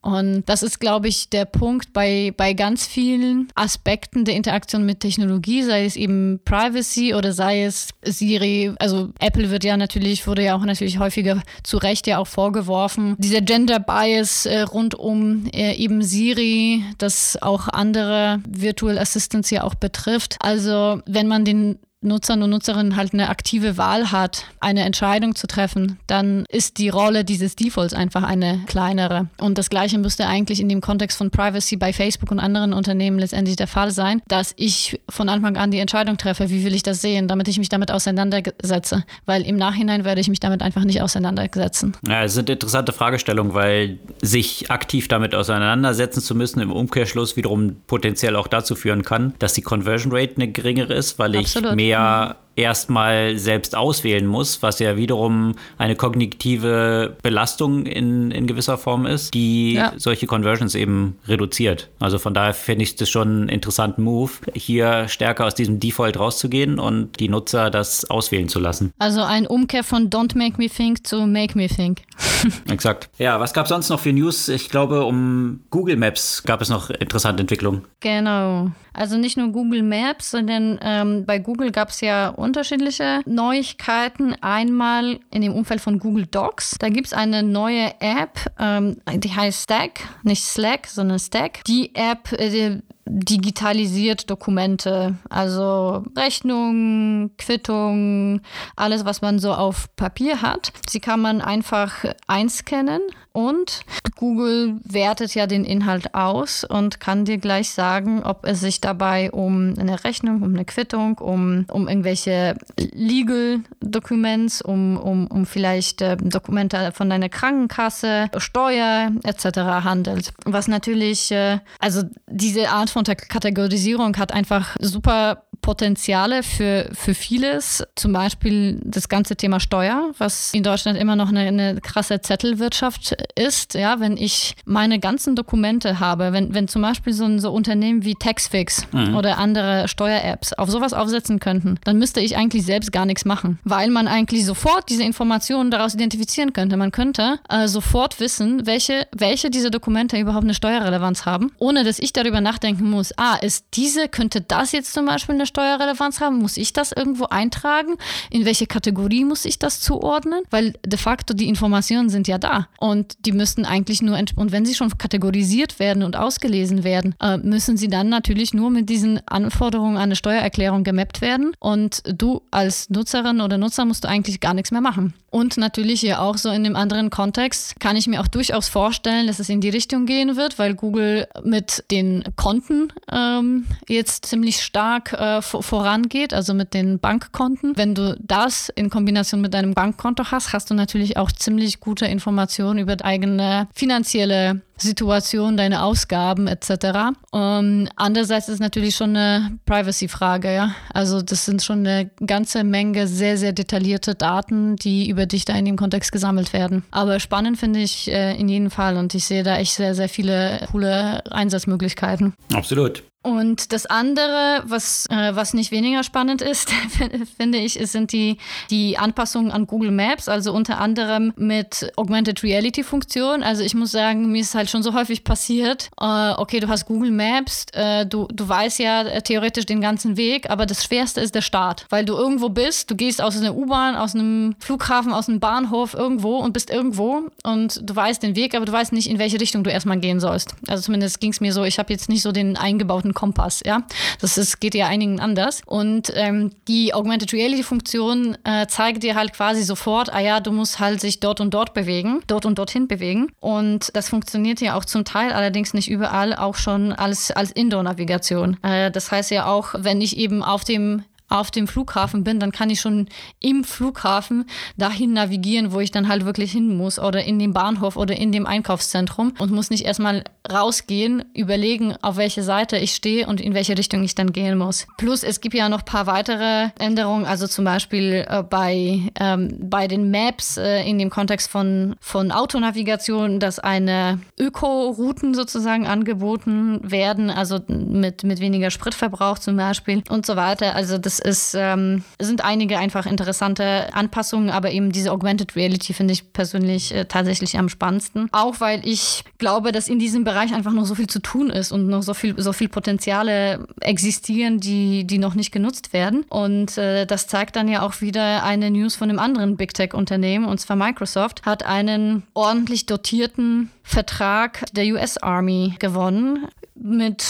Und das ist, glaube ich, der Punkt bei, bei ganz vielen Aspekten der Interaktion mit Technologie, sei es eben Privacy oder sei es Siri. Also Apple wird ja natürlich, wurde ja auch natürlich häufiger zu Recht ja auch vorgeworfen, dieser Gender Bias äh, rund um äh, eben Siri, das auch andere Virtual Assistants ja auch betrifft. Also wenn man den Nutzern und Nutzerinnen halt eine aktive Wahl hat, eine Entscheidung zu treffen, dann ist die Rolle dieses Defaults einfach eine kleinere. Und das Gleiche müsste eigentlich in dem Kontext von Privacy bei Facebook und anderen Unternehmen letztendlich der Fall sein, dass ich von Anfang an die Entscheidung treffe, wie will ich das sehen, damit ich mich damit auseinandersetze. Weil im Nachhinein werde ich mich damit einfach nicht auseinandersetzen. Ja, es sind interessante Fragestellungen, weil sich aktiv damit auseinandersetzen zu müssen, im Umkehrschluss wiederum potenziell auch dazu führen kann, dass die Conversion Rate eine geringere ist, weil Absolut. ich mehr ja erstmal selbst auswählen muss, was ja wiederum eine kognitive Belastung in, in gewisser Form ist, die ja. solche Conversions eben reduziert. Also von daher finde ich das schon einen interessanten Move, hier stärker aus diesem Default rauszugehen und die Nutzer das auswählen zu lassen. Also ein Umkehr von Don't Make Me Think zu Make Me Think. *laughs* Exakt. Ja, was gab es sonst noch für News? Ich glaube, um Google Maps gab es noch interessante Entwicklungen. Genau. Also nicht nur Google Maps, sondern ähm, bei Google gab es ja unterschiedliche Neuigkeiten. Einmal in dem Umfeld von Google Docs. Da gibt es eine neue App, ähm, die heißt Stack, nicht Slack, sondern Stack. Die App äh, digitalisiert Dokumente, also Rechnungen, Quittungen, alles, was man so auf Papier hat. Sie kann man einfach einscannen und Google wertet ja den Inhalt aus und kann dir gleich sagen, ob es sich dabei um eine Rechnung, um eine Quittung, um, um irgendwelche Legal Documents, um, um, um vielleicht äh, Dokumente von deiner Krankenkasse, Steuer etc. handelt. Was natürlich, äh, also diese Art von Kategorisierung hat einfach super Potenziale für, für vieles. Zum Beispiel das ganze Thema Steuer, was in Deutschland immer noch eine, eine krasse Zettelwirtschaft ist. Ja, wenn ich meine ganzen Dokumente habe, wenn, wenn zum Beispiel so ein so Unternehmen wie Taxfix mhm. oder andere Steuer-Apps auf sowas aufsetzen könnten, dann müsste ich eigentlich selbst gar nichts machen, weil man eigentlich sofort diese Informationen daraus identifizieren könnte. Man könnte äh, sofort wissen, welche, welche dieser Dokumente überhaupt eine Steuerrelevanz haben, ohne dass ich darüber nachdenken muss, ah, ist diese, könnte das jetzt zum Beispiel eine Steuerrelevanz haben? Muss ich das irgendwo eintragen? In welche Kategorie muss ich das zuordnen? Weil de facto die Informationen sind ja da und die müssten eigentlich nur, und wenn sie schon kategorisiert werden und ausgelesen werden, äh, müssen sie dann natürlich nur mit diesen Anforderungen an eine Steuererklärung gemappt werden und du als Nutzerin oder Nutzer musst du eigentlich gar nichts mehr machen. Und natürlich hier auch so in dem anderen Kontext kann ich mir auch durchaus vorstellen, dass es in die Richtung gehen wird, weil Google mit den Konten ähm, jetzt ziemlich stark äh, vorangeht, also mit den Bankkonten. Wenn du das in Kombination mit deinem Bankkonto hast, hast du natürlich auch ziemlich gute Informationen über eigene finanzielle Situation, deine Ausgaben etc. Um, andererseits ist es natürlich schon eine Privacy-Frage, ja. Also das sind schon eine ganze Menge sehr, sehr detaillierte Daten, die über dich da in dem Kontext gesammelt werden. Aber spannend finde ich äh, in jedem Fall und ich sehe da echt sehr, sehr viele coole Einsatzmöglichkeiten. Absolut. Und das andere, was, äh, was nicht weniger spannend ist, *laughs* finde ich, sind die, die Anpassungen an Google Maps, also unter anderem mit Augmented Reality Funktion. Also ich muss sagen, mir ist halt schon so häufig passiert, äh, okay, du hast Google Maps, äh, du, du weißt ja äh, theoretisch den ganzen Weg, aber das Schwerste ist der Start, weil du irgendwo bist, du gehst aus einer U-Bahn, aus einem Flughafen, aus einem Bahnhof irgendwo und bist irgendwo und du weißt den Weg, aber du weißt nicht, in welche Richtung du erstmal gehen sollst. Also zumindest ging es mir so, ich habe jetzt nicht so den eingebauten Kompass, ja. Das ist, geht ja einigen anders. Und ähm, die Augmented Reality Funktion äh, zeigt dir halt quasi sofort, ah ja, du musst halt sich dort und dort bewegen, dort und dorthin bewegen. Und das funktioniert ja auch zum Teil, allerdings nicht überall, auch schon als, als Indoor-Navigation. Äh, das heißt ja auch, wenn ich eben auf dem auf dem Flughafen bin, dann kann ich schon im Flughafen dahin navigieren, wo ich dann halt wirklich hin muss oder in dem Bahnhof oder in dem Einkaufszentrum und muss nicht erstmal rausgehen, überlegen, auf welche Seite ich stehe und in welche Richtung ich dann gehen muss. Plus es gibt ja noch ein paar weitere Änderungen, also zum Beispiel äh, bei, ähm, bei den Maps äh, in dem Kontext von, von Autonavigation, dass eine Öko-Routen sozusagen angeboten werden, also mit, mit weniger Spritverbrauch zum Beispiel und so weiter. Also das ist, ähm, sind einige einfach interessante Anpassungen, aber eben diese Augmented Reality finde ich persönlich äh, tatsächlich am spannendsten. Auch weil ich glaube, dass in diesem Bereich einfach noch so viel zu tun ist und noch so viel, so viel Potenziale existieren, die, die noch nicht genutzt werden. Und äh, das zeigt dann ja auch wieder eine News von einem anderen Big Tech-Unternehmen, und zwar Microsoft, hat einen ordentlich dotierten Vertrag der US Army gewonnen mit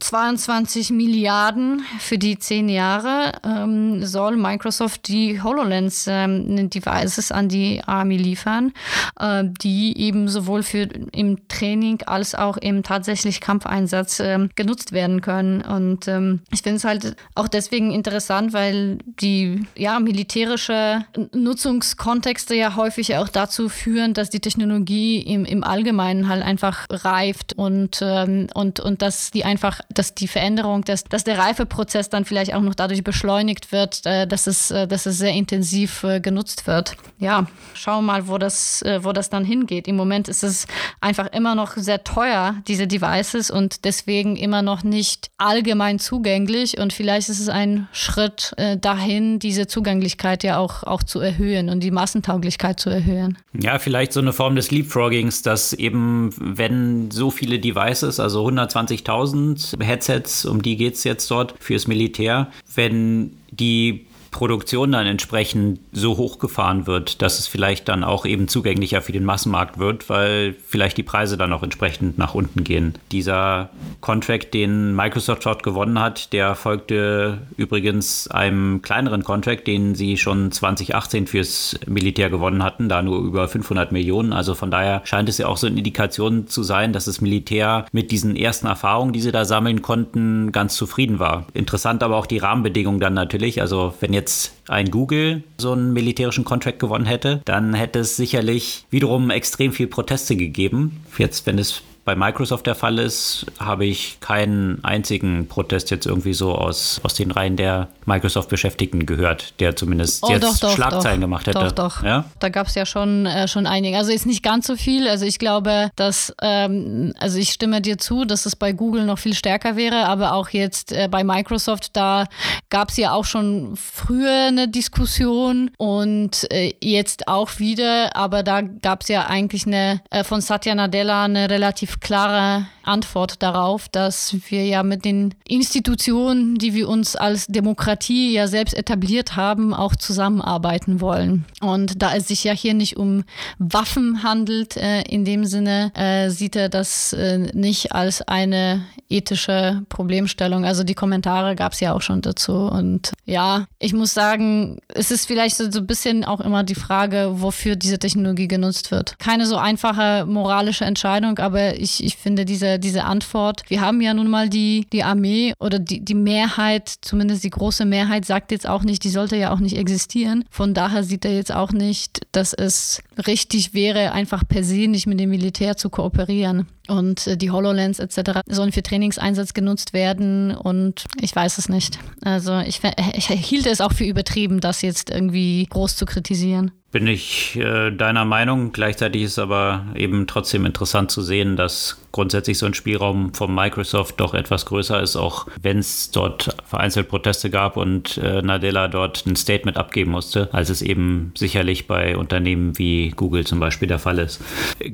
22 Milliarden für die zehn Jahre ähm, soll Microsoft die HoloLens ähm, Devices an die Army liefern, äh, die eben sowohl für im Training als auch im tatsächlich Kampfeinsatz äh, genutzt werden können. Und ähm, ich finde es halt auch deswegen interessant, weil die ja militärische Nutzungskontexte ja häufig auch dazu führen, dass die Technologie im, im Allgemeinen halt einfach reift und, ähm, und, und dass die einfach, dass die Veränderung, dass, dass der Reifeprozess dann vielleicht auch noch dadurch beschleunigt wird, äh, dass, es, äh, dass es sehr intensiv äh, genutzt wird. Ja, schauen wir mal, wo das, wo das dann hingeht. Im Moment ist es einfach immer noch sehr teuer, diese Devices, und deswegen immer noch nicht allgemein zugänglich. Und vielleicht ist es ein Schritt dahin, diese Zugänglichkeit ja auch, auch zu erhöhen und die Massentauglichkeit zu erhöhen. Ja, vielleicht so eine Form des Leapfroggings, dass eben, wenn so viele Devices, also 120.000 1000 Headsets, um die geht es jetzt dort fürs Militär. Wenn die Produktion dann entsprechend so hochgefahren wird, dass es vielleicht dann auch eben zugänglicher für den Massenmarkt wird, weil vielleicht die Preise dann auch entsprechend nach unten gehen. Dieser Contract, den Microsoft dort gewonnen hat, der folgte übrigens einem kleineren Contract, den sie schon 2018 fürs Militär gewonnen hatten, da nur über 500 Millionen. Also von daher scheint es ja auch so eine Indikation zu sein, dass das Militär mit diesen ersten Erfahrungen, die sie da sammeln konnten, ganz zufrieden war. Interessant aber auch die Rahmenbedingungen dann natürlich. Also wenn jetzt jetzt ein Google so einen militärischen Contract gewonnen hätte, dann hätte es sicherlich wiederum extrem viel Proteste gegeben. Jetzt, wenn es bei Microsoft der Fall ist, habe ich keinen einzigen Protest jetzt irgendwie so aus, aus den Reihen der Microsoft-Beschäftigten gehört, der zumindest oh, jetzt doch, doch, Schlagzeilen doch, gemacht hätte. Doch, doch. Ja? Da gab es ja schon, äh, schon einige. Also ist nicht ganz so viel. Also ich glaube, dass, ähm, also ich stimme dir zu, dass es bei Google noch viel stärker wäre, aber auch jetzt äh, bei Microsoft, da gab es ja auch schon früher eine Diskussion und äh, jetzt auch wieder, aber da gab es ja eigentlich eine äh, von Satya Nadella eine relativ klare Antwort darauf, dass wir ja mit den Institutionen, die wir uns als Demokratie Demokratie ja selbst etabliert haben, auch zusammenarbeiten wollen. Und da es sich ja hier nicht um Waffen handelt, äh, in dem Sinne äh, sieht er das äh, nicht als eine ethische Problemstellung. Also die Kommentare gab es ja auch schon dazu. Und ja, ich muss sagen, es ist vielleicht so, so ein bisschen auch immer die Frage, wofür diese Technologie genutzt wird. Keine so einfache moralische Entscheidung, aber ich, ich finde diese, diese Antwort, wir haben ja nun mal die, die Armee oder die, die Mehrheit, zumindest die große Mehrheit, sagt jetzt auch nicht, die sollte ja auch nicht existieren. Von daher sieht er jetzt auch nicht, dass es richtig wäre, einfach per se nicht mit dem Militär zu kooperieren. Und äh, die HoloLens etc. sollen für Trainingseinsatz genutzt werden und ich weiß es nicht. Also ich, ich hielt es auch für übertrieben, das jetzt irgendwie groß zu kritisieren. Bin ich äh, deiner Meinung. Gleichzeitig ist aber eben trotzdem interessant zu sehen, dass grundsätzlich so ein Spielraum von Microsoft doch etwas größer ist, auch wenn es dort vereinzelt Proteste gab und äh, Nadella dort ein Statement abgeben musste, als es eben sicherlich bei Unternehmen wie Google zum Beispiel der Fall ist.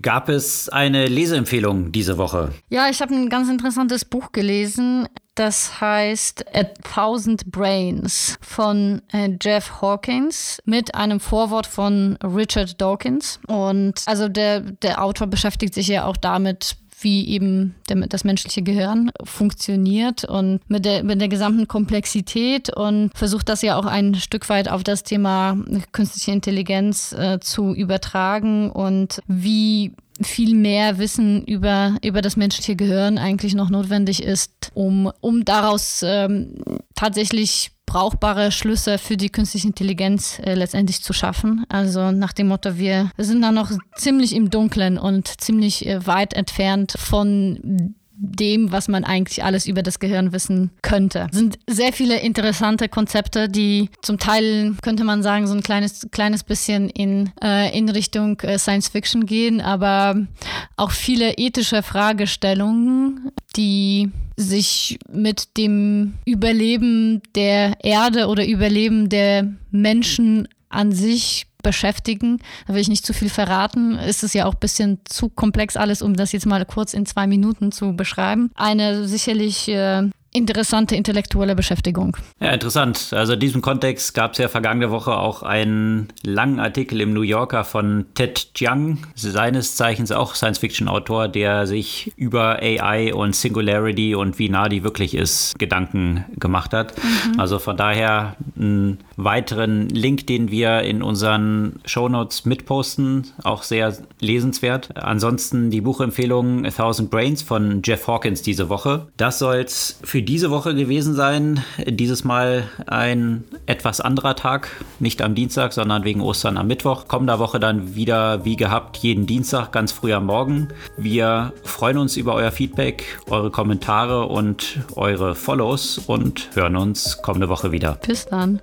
Gab es eine Leseempfehlung diese Woche? Ja, ich habe ein ganz interessantes Buch gelesen. Das heißt A Thousand Brains von äh, Jeff Hawkins mit einem Vorwort von Richard Dawkins. Und also der, der Autor beschäftigt sich ja auch damit, wie eben der, das menschliche Gehirn funktioniert und mit der, mit der gesamten Komplexität und versucht das ja auch ein Stück weit auf das Thema künstliche Intelligenz äh, zu übertragen und wie viel mehr Wissen über, über das menschliche Gehirn eigentlich noch notwendig ist, um, um daraus ähm, tatsächlich brauchbare Schlüsse für die künstliche Intelligenz äh, letztendlich zu schaffen. Also nach dem Motto, wir sind da noch ziemlich im Dunkeln und ziemlich äh, weit entfernt von dem, was man eigentlich alles über das Gehirn wissen könnte. Es sind sehr viele interessante Konzepte, die zum Teil, könnte man sagen, so ein kleines, kleines bisschen in, äh, in Richtung äh, Science Fiction gehen, aber auch viele ethische Fragestellungen, die sich mit dem Überleben der Erde oder Überleben der Menschen an sich beschäftigen. Da will ich nicht zu viel verraten. Ist es ja auch ein bisschen zu komplex alles, um das jetzt mal kurz in zwei Minuten zu beschreiben. Eine sicherlich äh, interessante intellektuelle Beschäftigung. Ja, interessant. Also in diesem Kontext gab es ja vergangene Woche auch einen langen Artikel im New Yorker von Ted Chiang, seines Zeichens auch Science-Fiction-Autor, der sich über AI und Singularity und wie nah die wirklich ist, Gedanken gemacht hat. Mhm. Also von daher einen weiteren Link, den wir in unseren Shownotes mitposten, auch sehr lesenswert. Ansonsten die Buchempfehlung A Thousand Brains von Jeff Hawkins diese Woche. Das soll es für für diese Woche gewesen sein. Dieses Mal ein etwas anderer Tag, nicht am Dienstag, sondern wegen Ostern am Mittwoch. Kommender Woche dann wieder wie gehabt, jeden Dienstag ganz früh am Morgen. Wir freuen uns über euer Feedback, eure Kommentare und eure Follows und hören uns kommende Woche wieder. Bis dann.